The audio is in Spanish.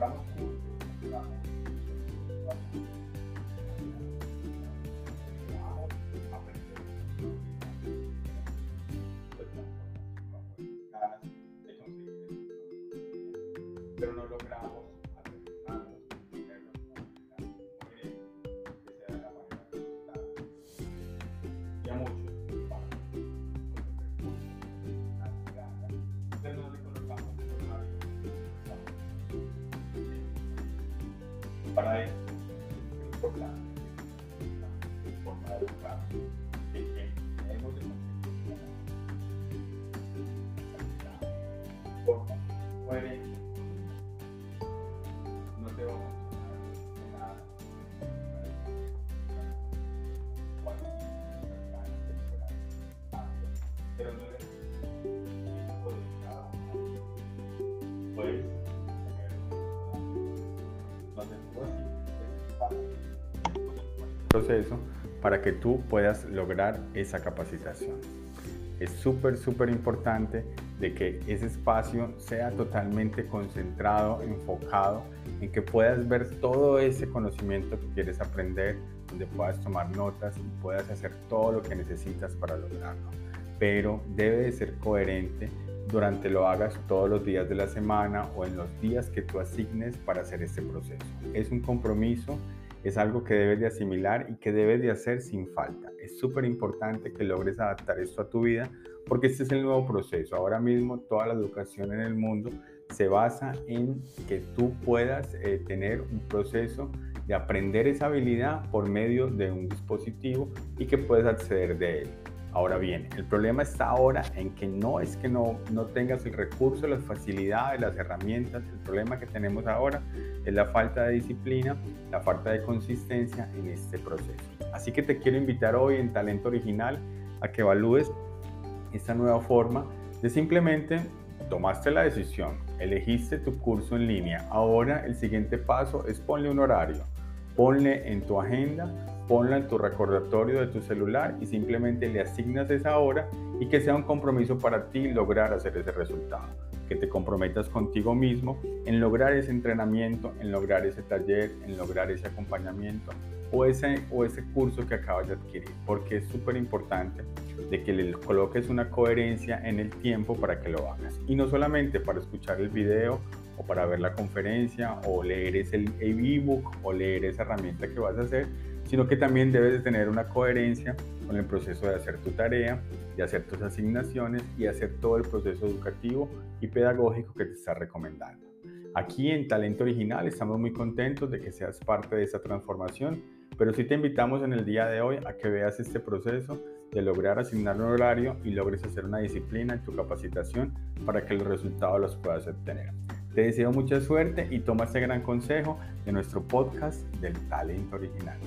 compramos pero no logramos para es importante la forma de educar que coherente proceso para que tú puedas lograr esa capacitación. Es súper, súper importante de que ese espacio sea totalmente concentrado, enfocado, en que puedas ver todo ese conocimiento que quieres aprender, donde puedas tomar notas y puedas hacer todo lo que necesitas para lograrlo. Pero debe de ser coherente durante lo hagas todos los días de la semana o en los días que tú asignes para hacer este proceso. Es un compromiso es algo que debes de asimilar y que debes de hacer sin falta. Es súper importante que logres adaptar esto a tu vida porque este es el nuevo proceso. Ahora mismo toda la educación en el mundo se basa en que tú puedas eh, tener un proceso de aprender esa habilidad por medio de un dispositivo y que puedes acceder de él. Ahora bien, el problema está ahora en que no es que no, no tengas el recurso, las facilidades, las herramientas. El problema que tenemos ahora es la falta de disciplina, la falta de consistencia en este proceso. Así que te quiero invitar hoy en Talento Original a que evalúes esta nueva forma de simplemente tomaste la decisión, elegiste tu curso en línea. Ahora el siguiente paso es ponle un horario, ponle en tu agenda ponla en tu recordatorio de tu celular y simplemente le asignas esa hora y que sea un compromiso para ti lograr hacer ese resultado. Que te comprometas contigo mismo en lograr ese entrenamiento, en lograr ese taller, en lograr ese acompañamiento o ese, o ese curso que acabas de adquirir. Porque es súper importante de que le coloques una coherencia en el tiempo para que lo hagas. Y no solamente para escuchar el video o para ver la conferencia o leer ese ebook o leer esa herramienta que vas a hacer, sino que también debes de tener una coherencia con el proceso de hacer tu tarea, de hacer tus asignaciones y hacer todo el proceso educativo y pedagógico que te está recomendando. Aquí en Talento Original estamos muy contentos de que seas parte de esta transformación, pero sí te invitamos en el día de hoy a que veas este proceso de lograr asignar un horario y logres hacer una disciplina en tu capacitación para que los resultados los puedas obtener. Te deseo mucha suerte y toma este gran consejo de nuestro podcast del talento original.